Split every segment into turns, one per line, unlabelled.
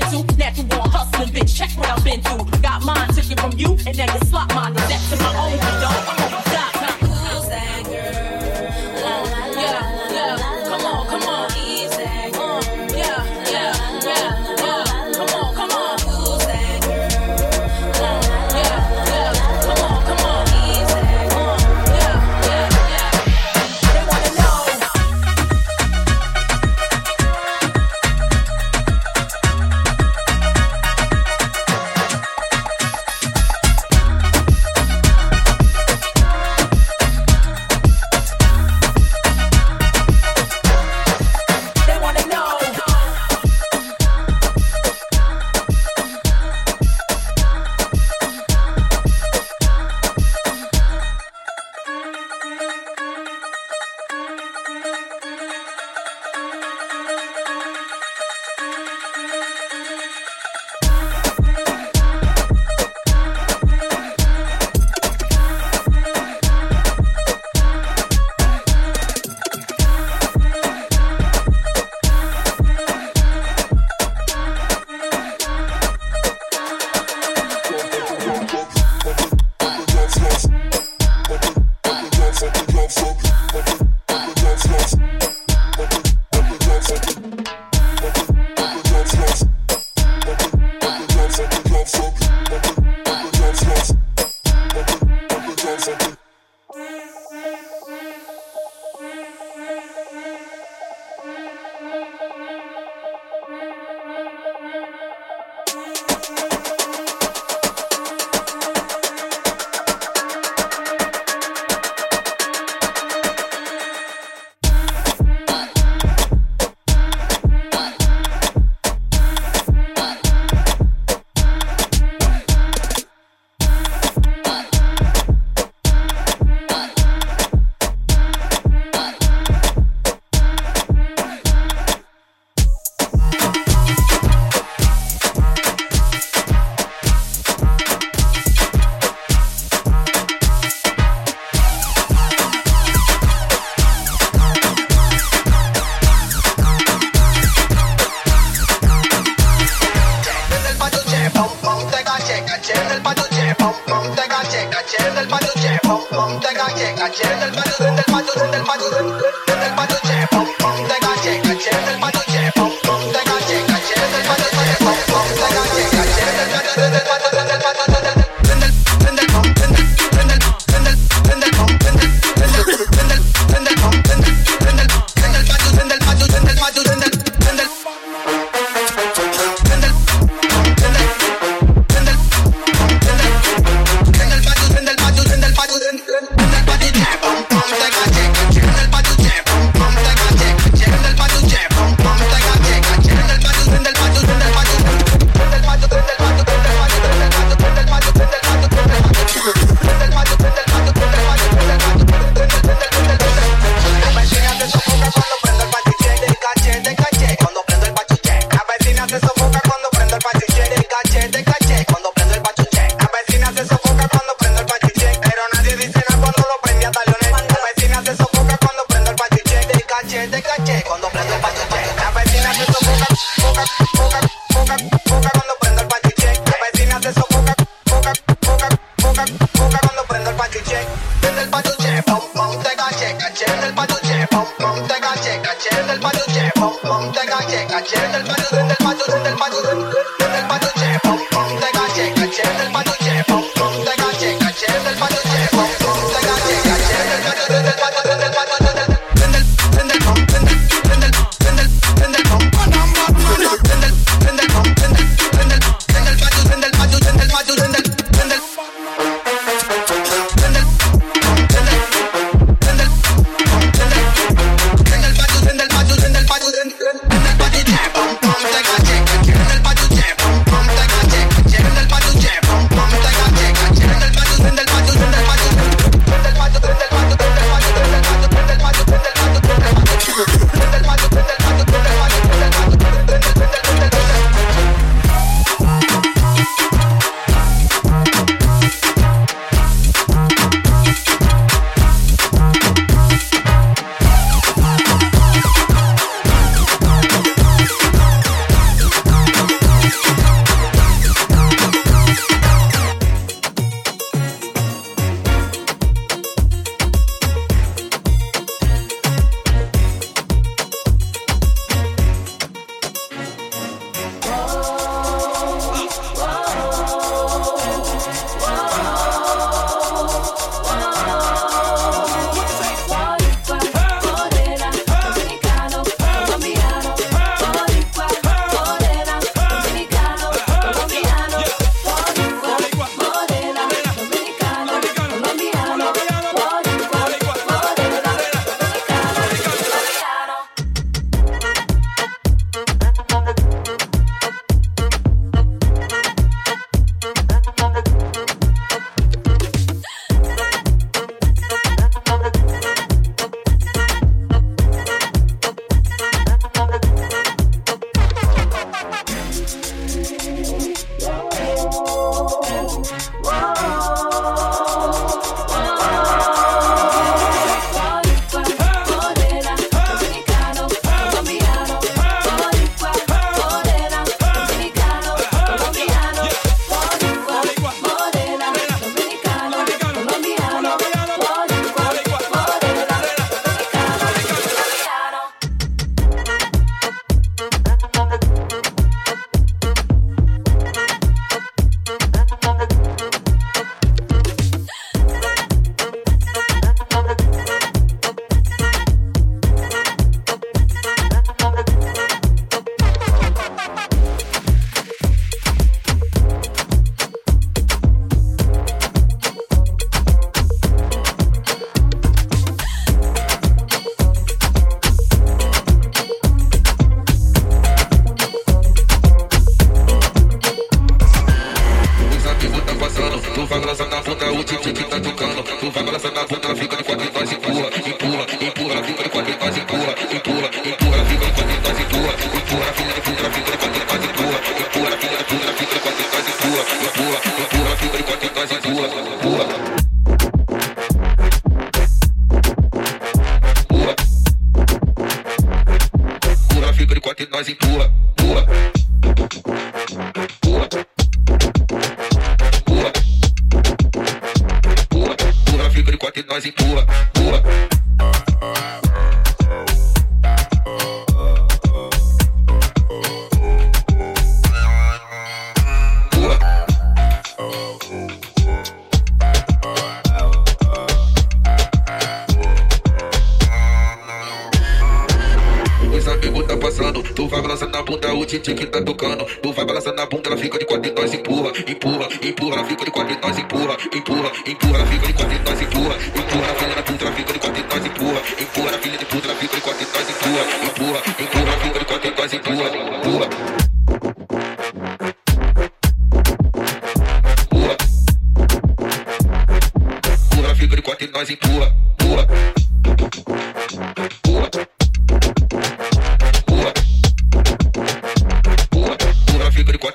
mental, natural hustling, bitch. Check what I've been through. Got mine, took it from you, and now you slot mine. That's to my own.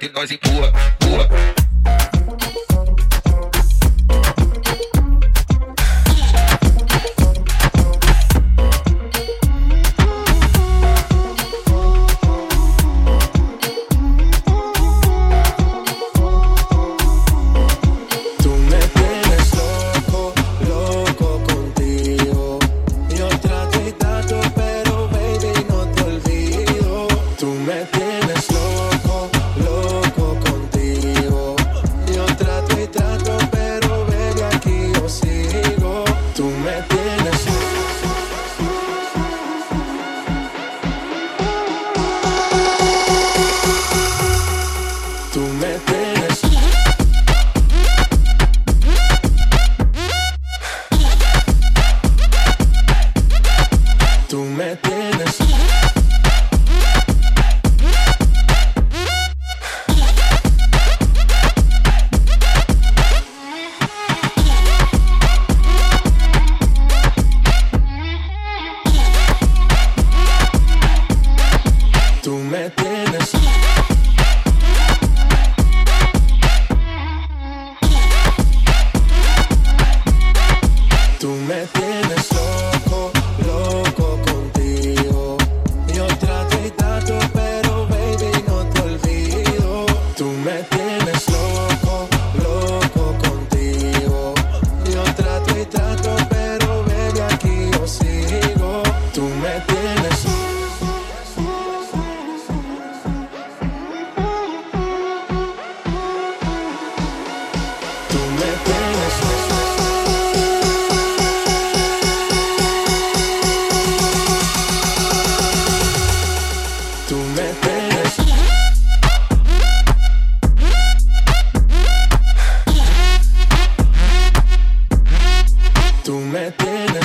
Nós empurra,
empurra.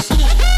Tienes. Tú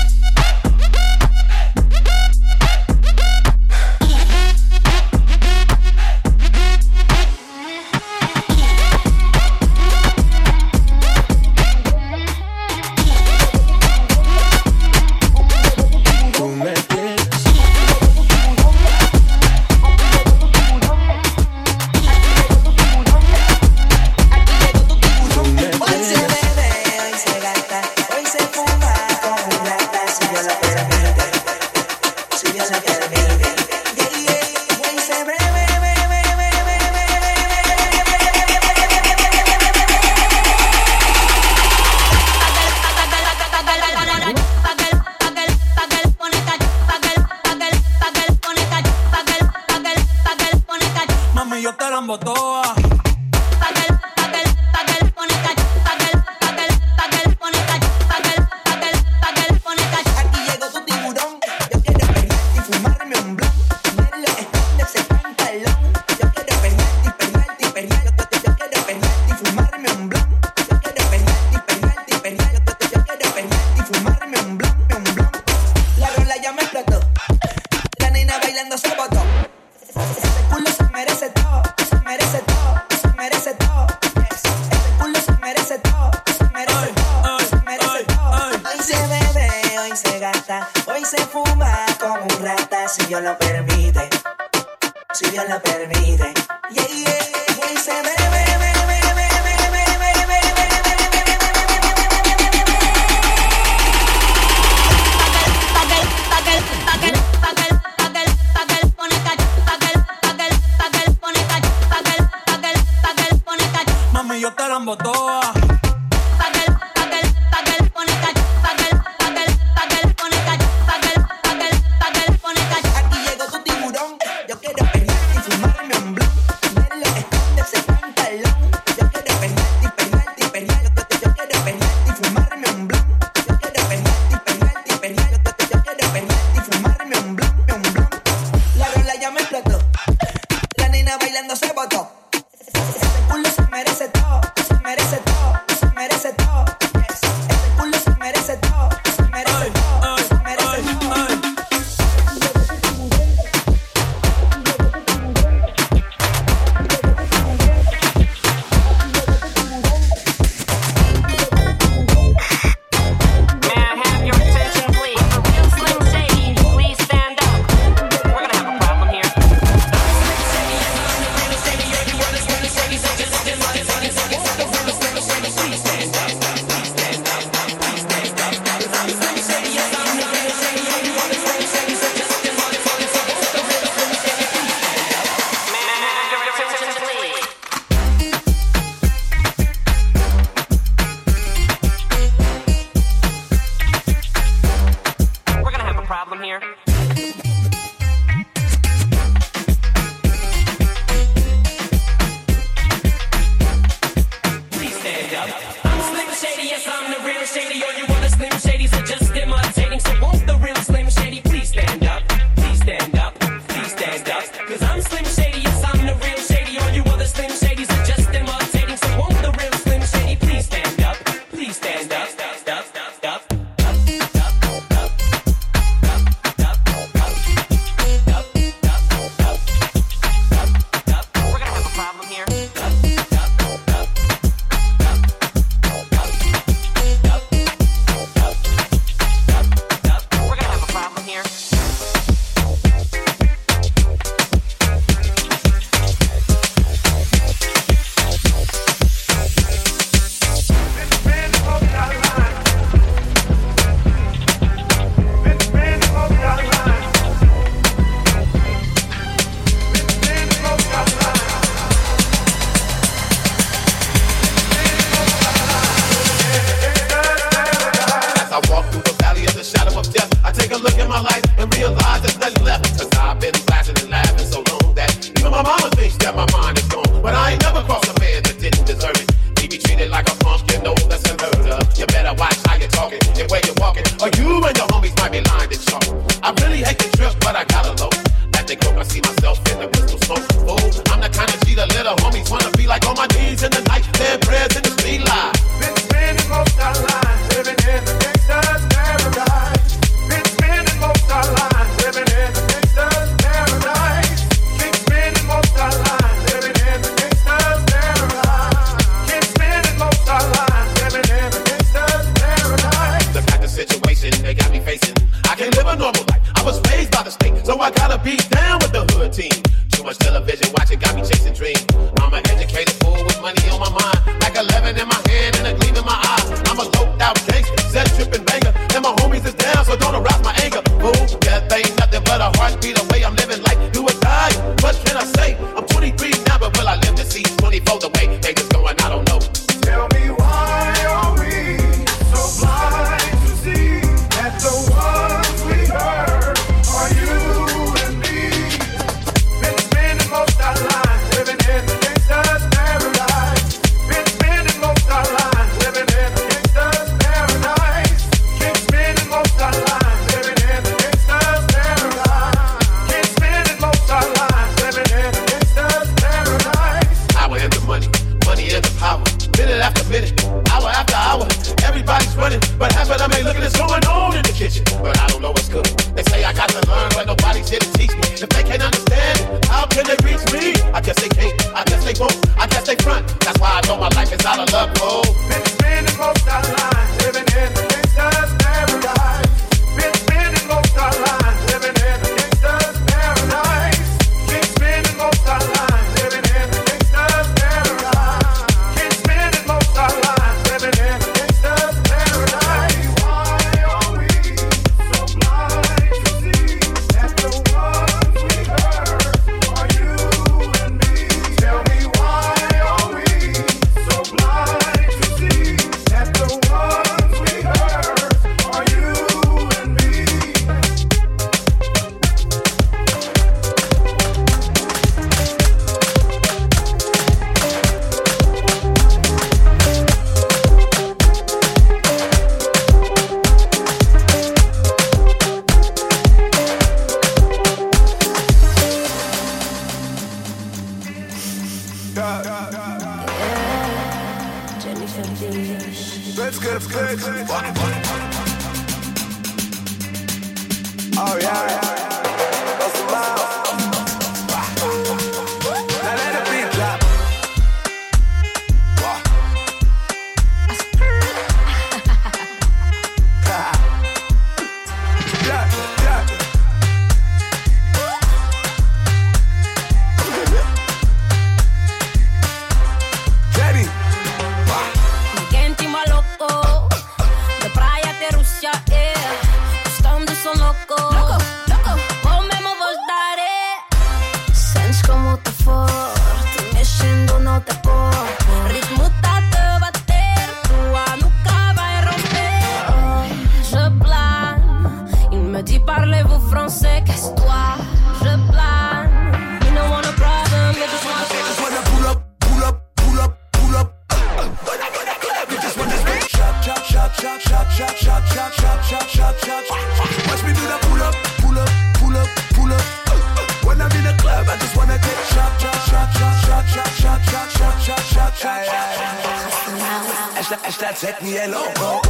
este, este zetni je loko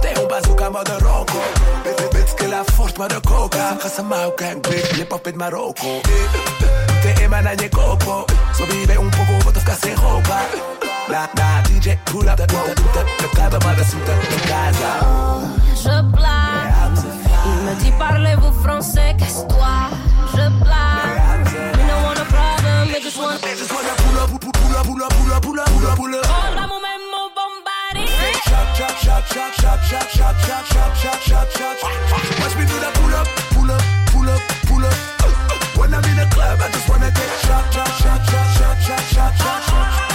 Te
un
de Je me dit parlez-vous français, qu'est-ce toi Je blague We don't want a problem, they just want
They just pull pull up, pull up, pull up, pull up, pull up, pull up, oh, pull up. chop, chop, chop, chop, chop, chop, chop, chop, chop, chop, chop. Watch me do that pull up, pull up, pull up, pull up. When I'm in the club, I just wanna get
chop, chop, chop, chop, chop, chop, chop, chop.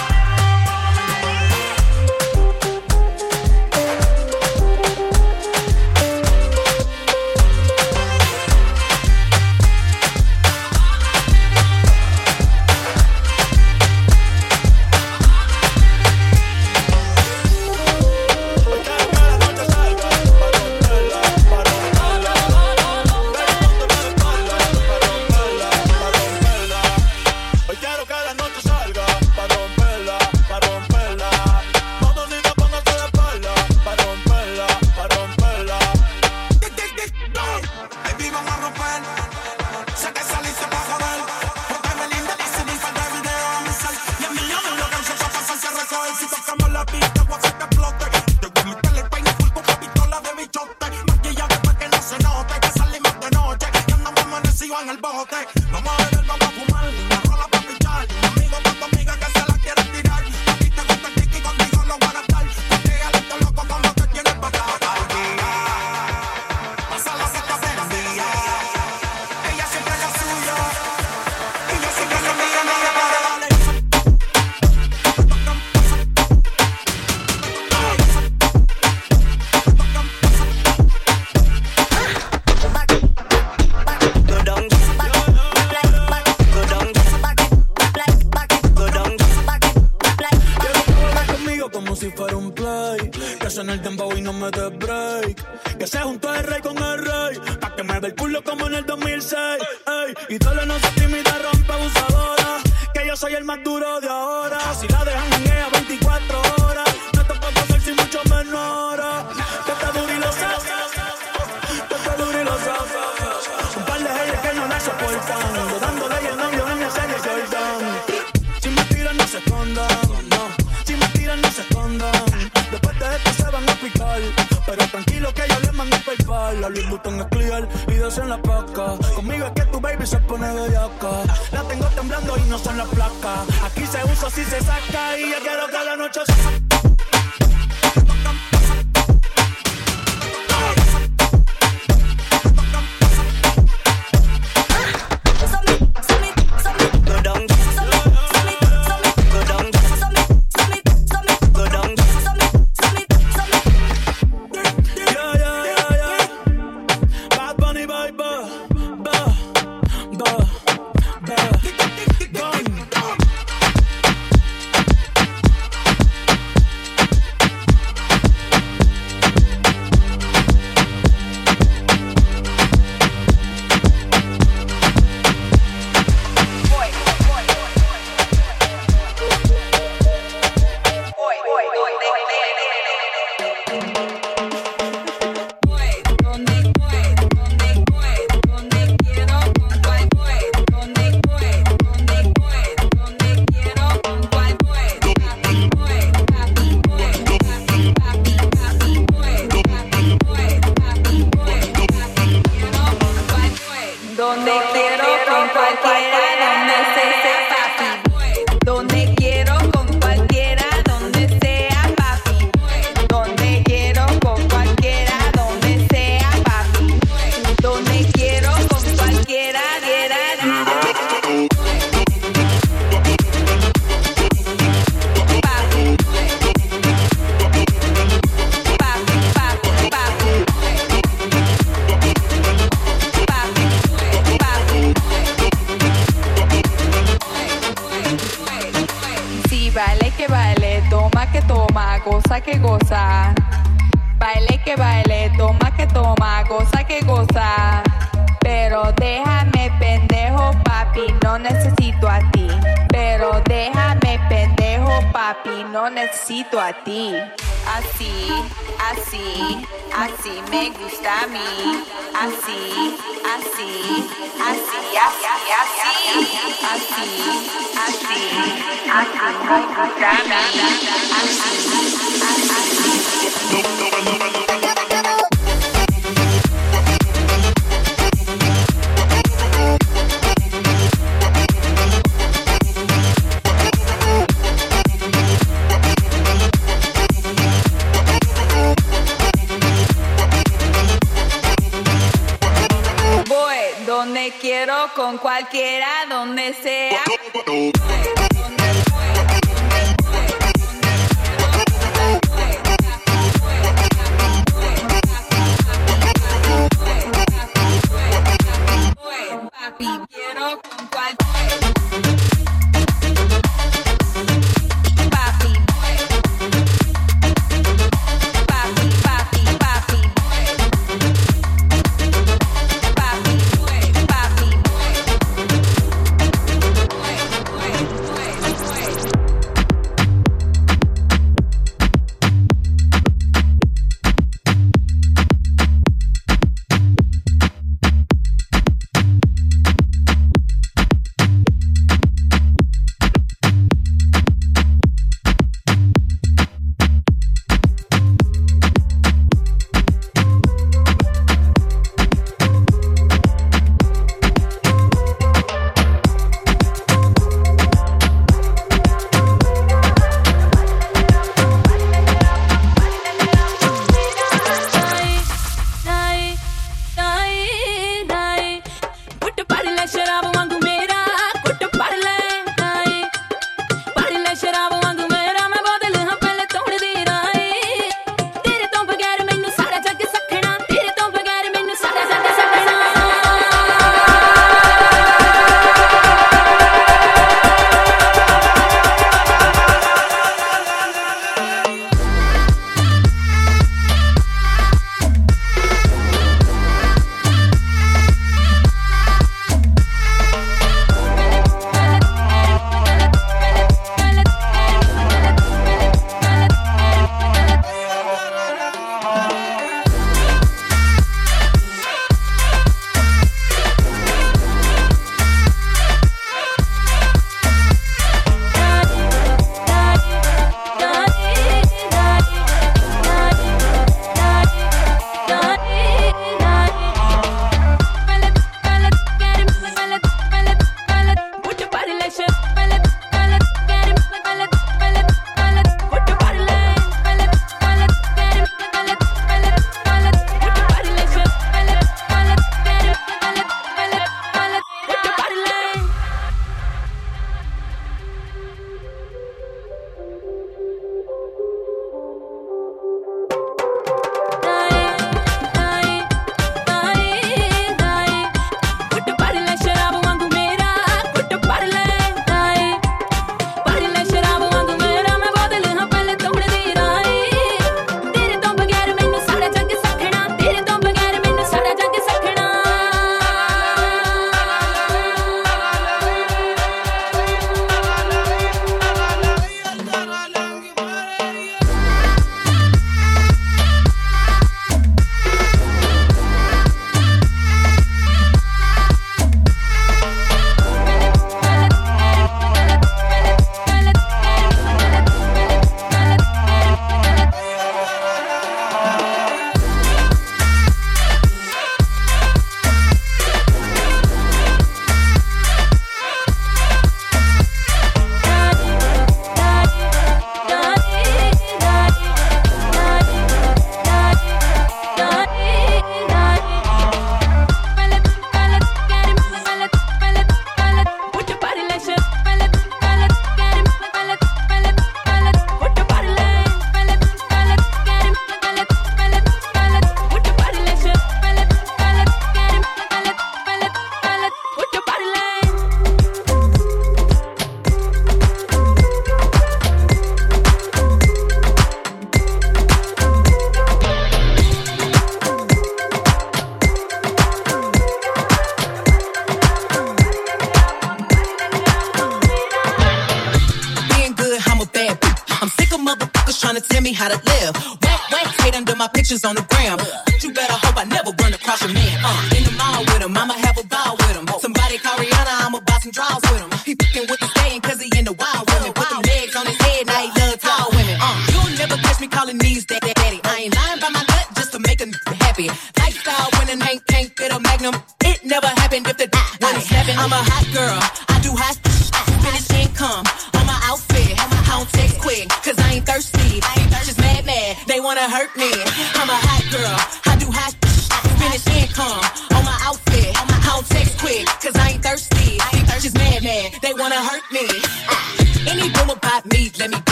el
dembow y no me des break. Que se juntó el rey con el rey, pa' que me dé el culo como en el 2006.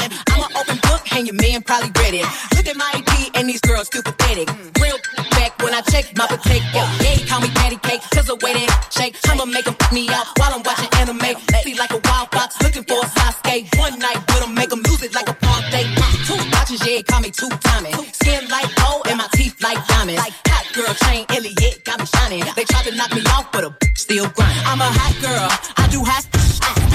I'm an open book, and your man probably read it. Look at my AP, and these girls too pathetic. Real back when I check my potato. Yeah, call me patty cake, cause the way that shake. I'ma make them me out while I'm watching anime. See like a wild fox, looking for a Sasuke. One night with them, make them lose it like a palm day. Two watches, yeah, call me two timing. Skin like gold, and my teeth like diamonds. Like hot girl chain, Elliot got me shining. They try to knock me off, but a still grind. I'm a hot girl, I do hot.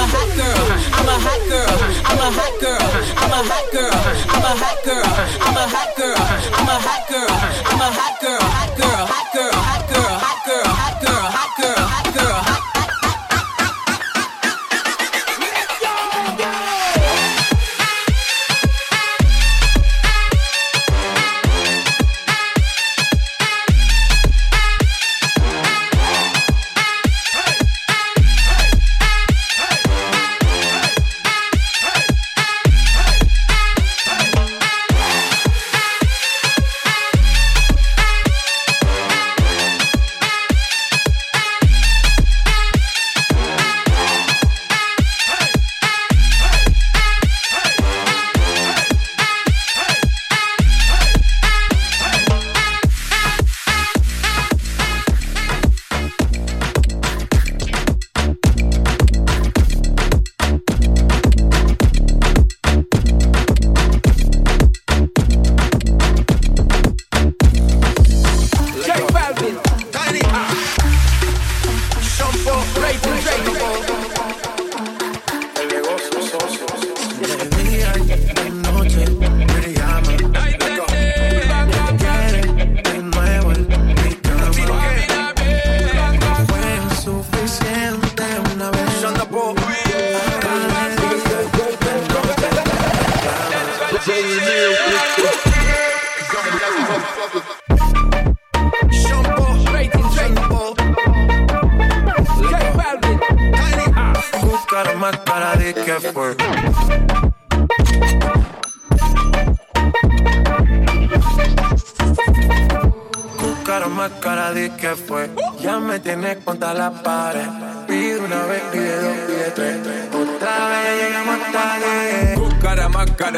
a hot girl. I'm a hot girl. I'm a hot girl. I'm a hot girl. I'm a hot girl. I'm a hot girl. I'm a hot girl. I'm a hot girl. Hot girl. Hot
girl.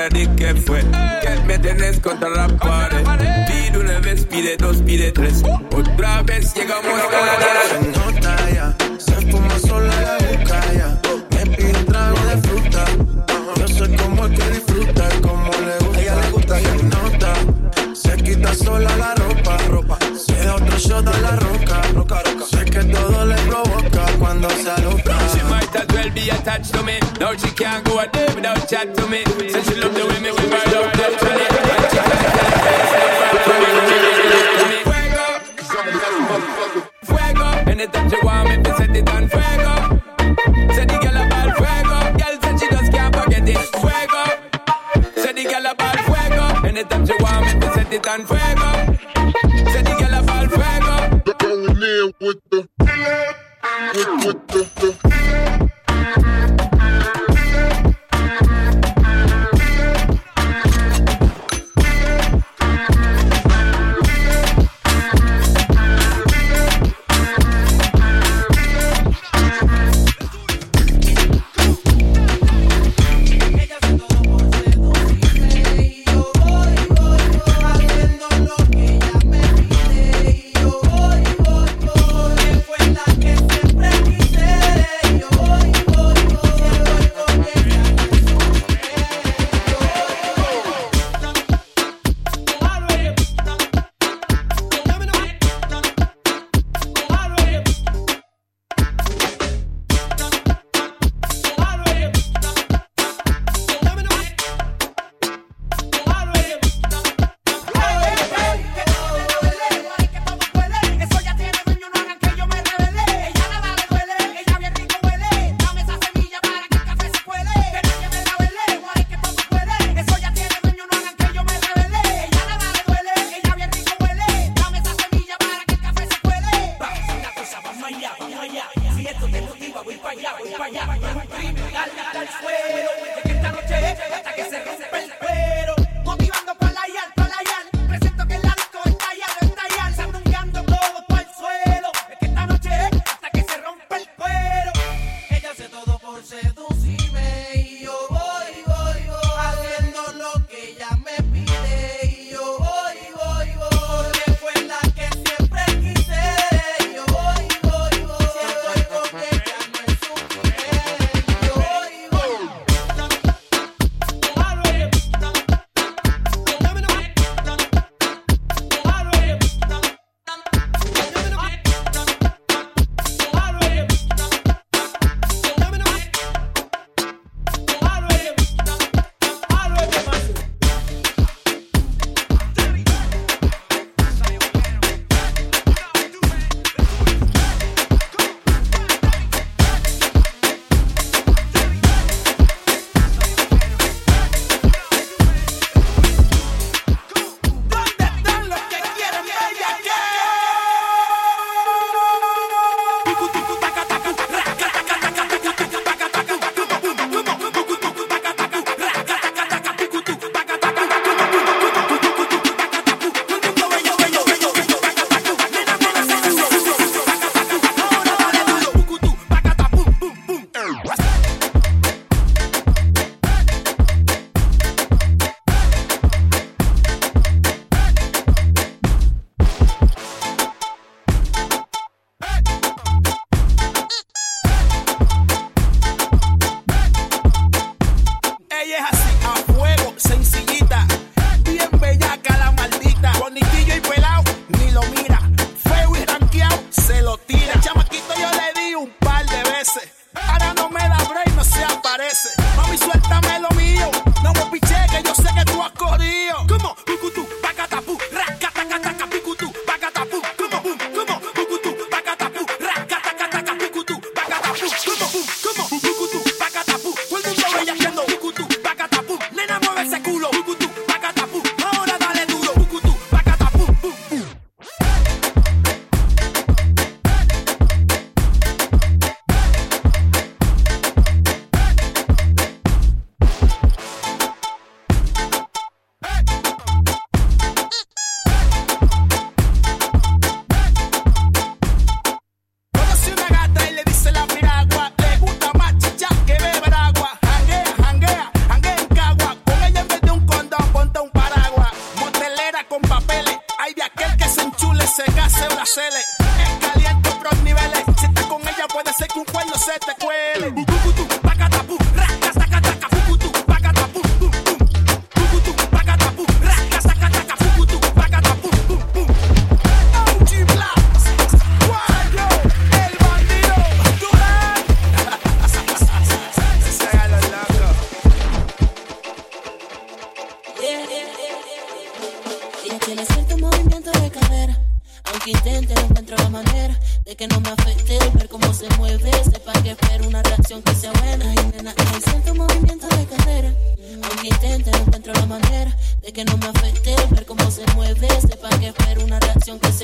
that they kept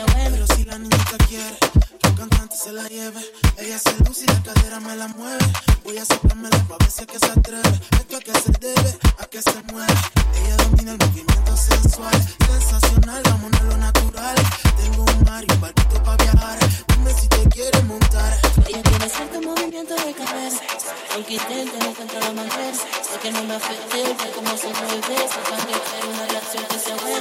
Pero si la niñita quiere que un cantante se la lleve, ella se luce y la cadera me la mueve. Voy a soplarme la ver que se atreve. Esto a que se debe, a que se mueve. Ella domina el movimiento sensual, sensacional, vamos a lo natural. Tengo un mar y un barquito para viajar. Dime si te quieres montar.
Ella tiene cierto movimiento de cabeza, aunque intente no controlar más veces, que no me afecte, como se mueve, sepan que una relación que
se buena.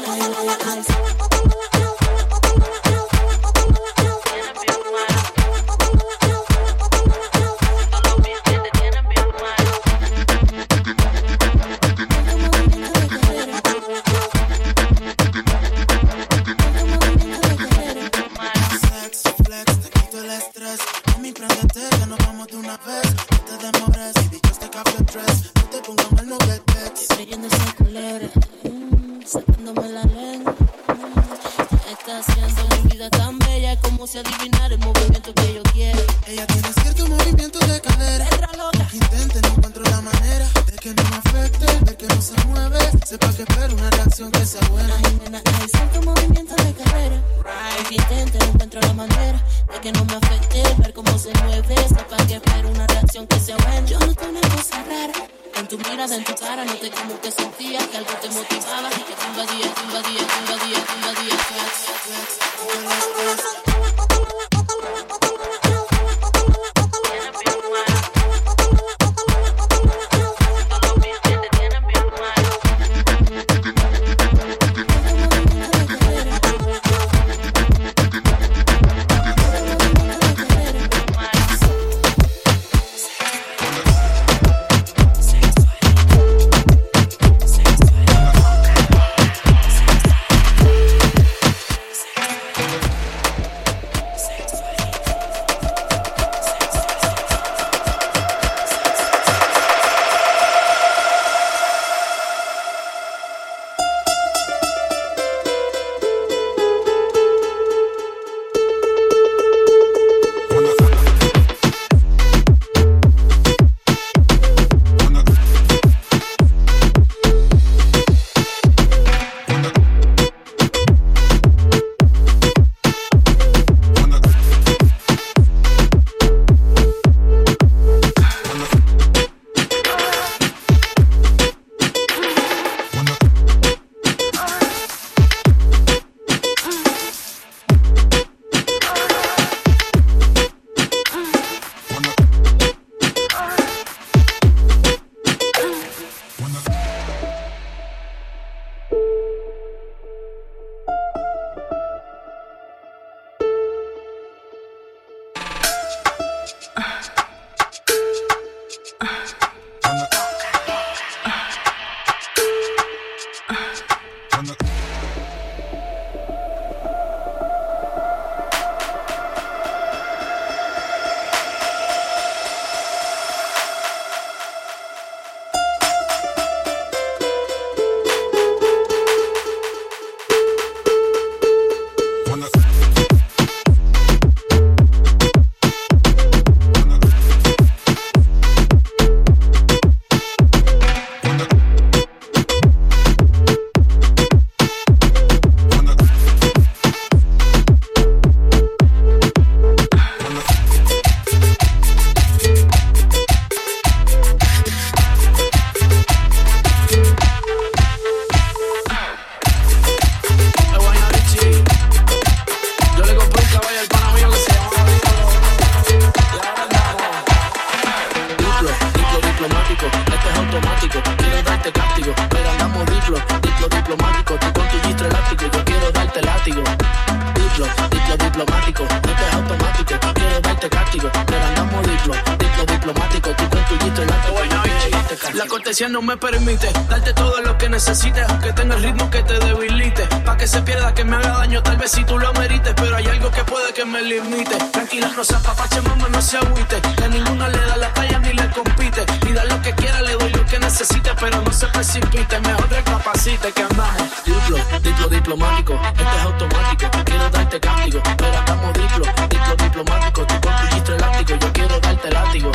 Pero andamos diplo, diplo diplomático. Tu yo quiero darte cáptico. La cortesía no me permite darte todo lo que necesites, aunque tenga el ritmo que te debilite. Pa' que se pierda, que me haga daño, tal vez si tú lo merites, pero hay algo que puede que me limite. Tranquila, no se apapache, mamá, no se agüite. Que ninguna le da la talla ni le compite. Y da lo que quiera, le doy lo que necesite, pero no se precipite. Mejor recapacite que andamos. Diplo, diplo diplomático, este es automático. Quiero darte cáptico, pero andamos diplo, diplo diplomático. Tú tu gistro elástico, yo quiero darte látigo.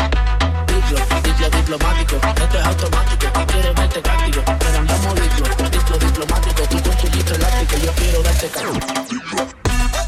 Diplo, diplo diplomático, esto es automático. Quiero darte cáptico, pero andamos diplo, diplo diplomático. Tú con tu elástico, yo quiero darte cáptico.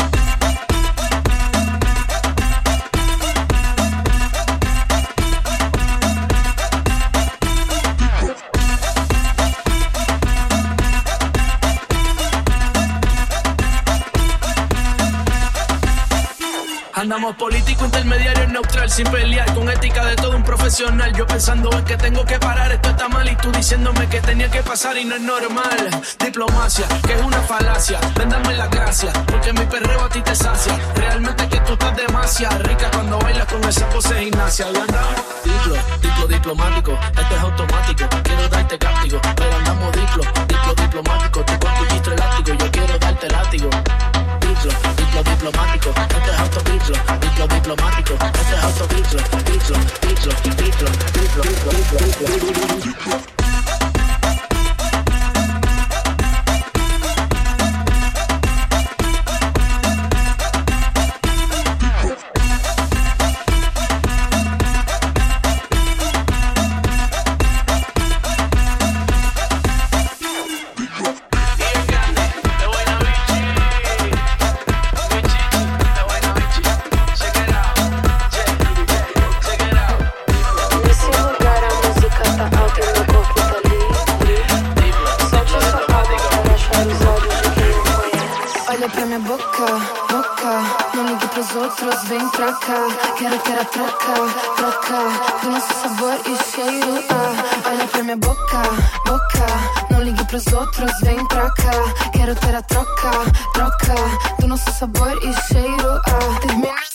Andamos político, intermediario, neutral, sin pelear, con ética de todo un profesional. Yo pensando en que tengo que parar, esto está mal, y tú diciéndome que tenía que pasar y no es normal. Diplomacia, que es una falacia, ven dame la gracia, porque mi perreo a ti te sacia. Realmente que tú estás demasiado rica cuando bailas con esa pose gimnasia. Y andamos diplo, diplo diplomático, esto es automático. Quiero darte cáptico, pero andamos diplo, diplo diplomático. Tu gistro elástico, yo quiero darte látigo. Diplo, diplo diplomático, esto es autodiplo, diplo diplomático, esto es autodiplo, diplo, diplo, diplo, diplo, diplo, diplo, diplo, diplo.
minha boca, boca. Não ligue pros outros, vem pra cá. Quero ter a troca, troca. Do nosso sabor e cheiro. Ah, olha pra minha boca, boca. Não ligue pros outros, vem pra cá. Quero ter a troca, troca. Do nosso sabor e cheiro. Ah, termina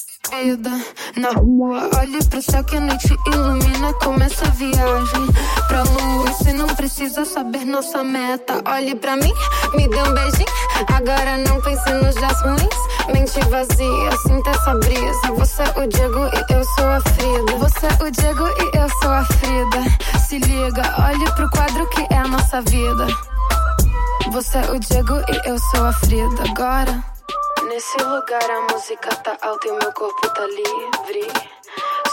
na rua. Olhe pro céu que a noite ilumina. Começa a viagem pra lua. Você não precisa saber nossa meta. Olhe pra mim, me dê um beijinho. Agora não pense nos dias ruins. Mente vazia, sinta essa brisa. Você é o Diego e eu sou a Frida. Você é o Diego e eu sou a Frida. Se liga, olhe pro quadro que é a nossa vida. Você é o Diego e eu sou a Frida. Agora. Nesse lugar a música tá alta e meu corpo tá livre.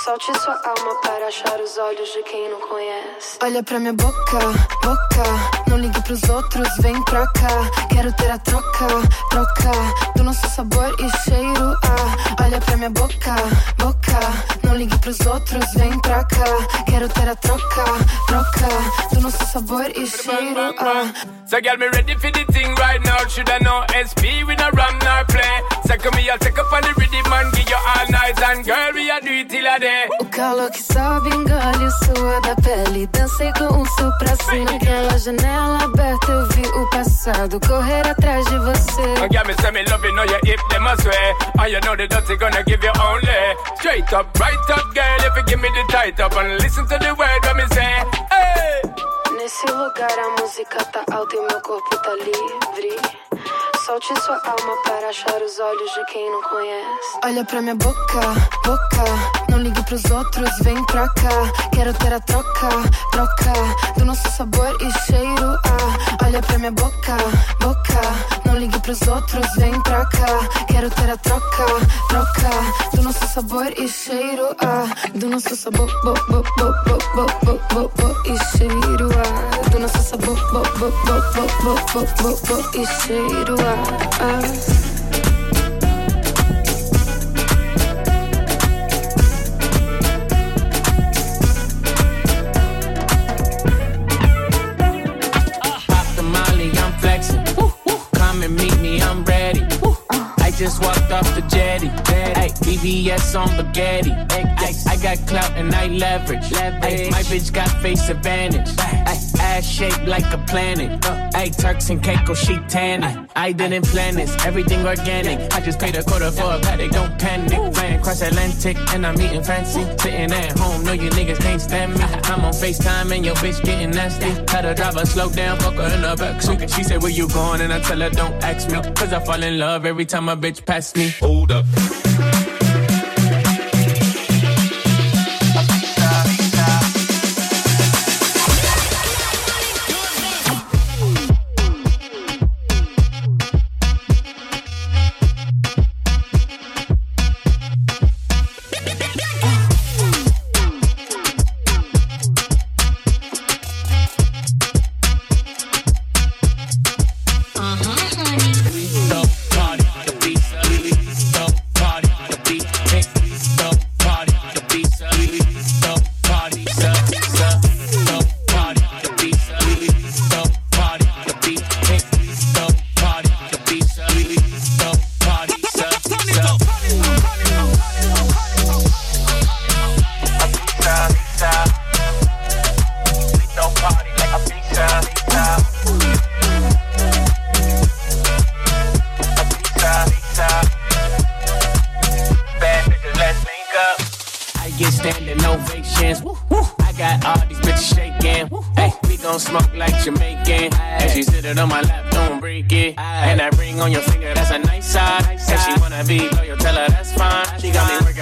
Solte sua alma para achar os olhos de quem não conhece. Olha pra minha boca, boca. Não ligue pros outros, vem pra cá. Quero ter a troca, troca. Do nosso sabor e cheiro. Ah, olha pra minha boca, boca. Não ligue pros outros, vem pra cá. Quero ter a troca, troca. Do nosso sabor e cheiro. Ah.
So girl, me ready for the thing right now. Should I know SP with a ram nor play? Second me, I'll take up on the rhythm and give you all night. And girl, we a do it till a day.
O calor que sobe, engole o suor da pele. Dancei com um sul pra cima. Aquela janela aberta, eu vi o passado correr atrás de você.
And girl, me say me love you, know you hip them. And you know the dirty gonna give you only. Straight up, right up, girl, if you give me the tight up. And listen to the word when me say, hey.
Nesse lugar a música tá alta e meu corpo tá livre. Solte sua alma para achar os olhos de quem não conhece. Olha pra minha boca, boca. Não ligue pros outros, vem pra cá. Quero ter a troca, troca. Do nosso sabor e cheiro. Ah, olha pra minha boca, boca. Não ligue pros outros, vem pra cá. Quero ter a troca, troca. Do nosso sabor e cheiro. Ah, do nosso sabor, bo, bo, bo, bo, bo, bo, bo, bo, e cheiro. bo bo bo bo bo bo bo
i say do I, just walked off the jetty. Ay, on spaghetti. I got clout and I leverage. Ay, my bitch got face advantage. Ass shaped like a planet. Uh, Ay, Turks and Caicos, oh, she tanning. I didn't plan this, everything organic. I just paid a quarter for a paddock, don't panic. Flying cross Atlantic and I'm eating fancy. Sitting at home, know you niggas can't stand me. I'm on FaceTime and your bitch getting nasty. Had a driver slow down, fuck her in the backseat. She said, Where you going? And I tell her, Don't ask me. Cause I fall in love every time a bitch pass me. Hold up.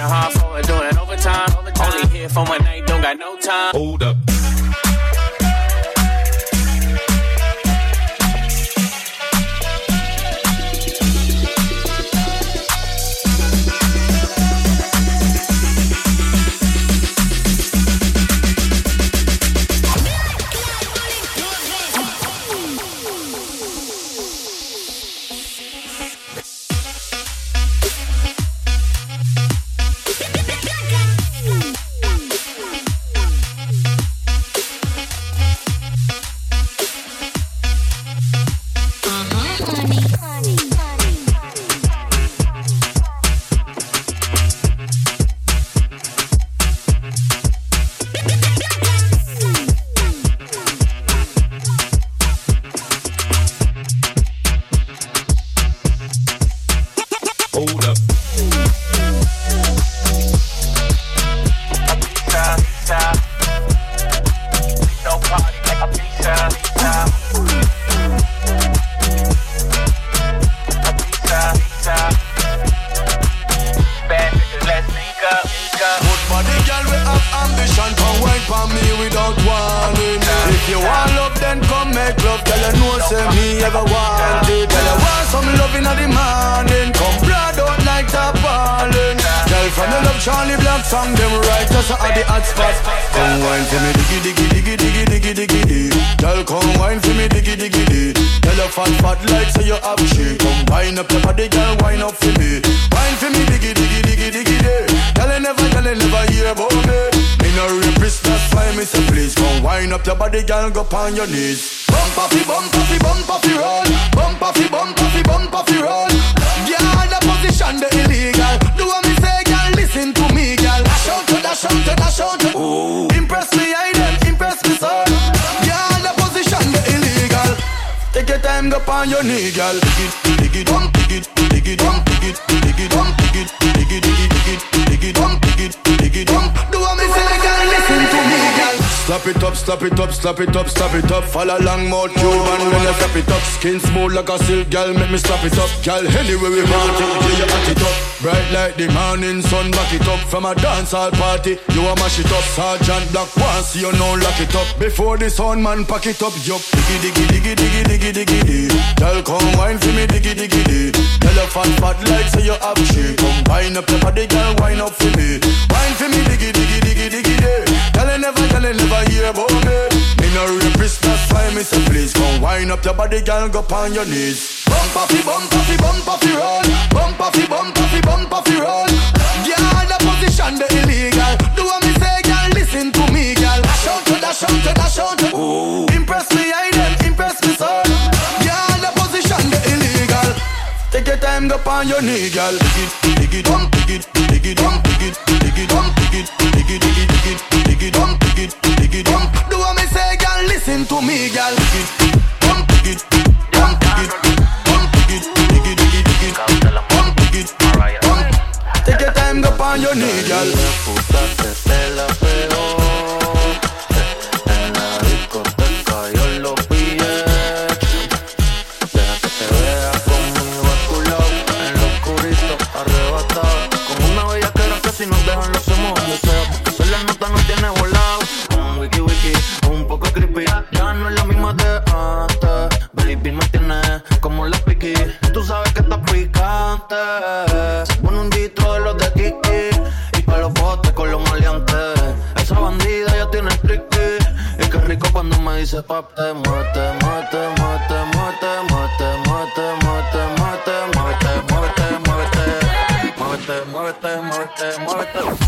Hard for her, doing overtime. Only here for one night, don't got no time. Hold up.
Your time, on your knee, girl. Dig it, dig it, dump, dig it, dig it, dump, dig it, dig it, dump, dig it, dig it, dig it, dig it, dump, dig it, dig it. Slap it up, slap it up, slap it up, slap it up. Follow long mouth Cuban when you slap it up. Skin smooth like a silk, girl, make me slap it up. Girl, anyway we want it, yeah, you hot it up. Bright like the morning sun, back it up. From a dancehall party, you a mash it up. Sergeant Black once you know lock it up. Before the sun man pack it up, yup. Diggy diggy diggy diggy diggy diggy diggy. Girl, come wine for me, diggy diggy diggy. Girl, you fat fat like say you have shit. Come wine up your body, girl, wine up for me. Wine for me, diggy diggy diggy diggy diggy. Girl, you never, you never hear about me. Me no rapist, that's why me say please come wine up your body, girl, go on your knees. Bump off bump off bump off roll. Bump off bump off bump off roll. Girl, the position the illegal. Do what me say, girl, listen to me, girl. Out to dash out to dash out to. Ooh. Impress me, I them impress me, son. Girl, the position the illegal. Take your time, go on your knee, girl. Dig it, dig it, dig it, dig it, dig it, dig it, dig it, dig it, dig it, dig it, it, dump, dig it, dig it, dump. Do what me say, girl, listen to me, girl. Dig it, dig it, dig it, dig it, dig it, dig it, dig it, dig it. Take your time, go on your knee, girl.
Picante Pon un dito de los de Kiki Y pa' los botes con los maleantes Esa bandida ya tiene tricky Y qué rico cuando me dice papi Muerte, muerte, muerte, muerte, muerte, muerte, muerte, muerte, muerte, muerte, muerte, muerte, muerte, muerte, muerte.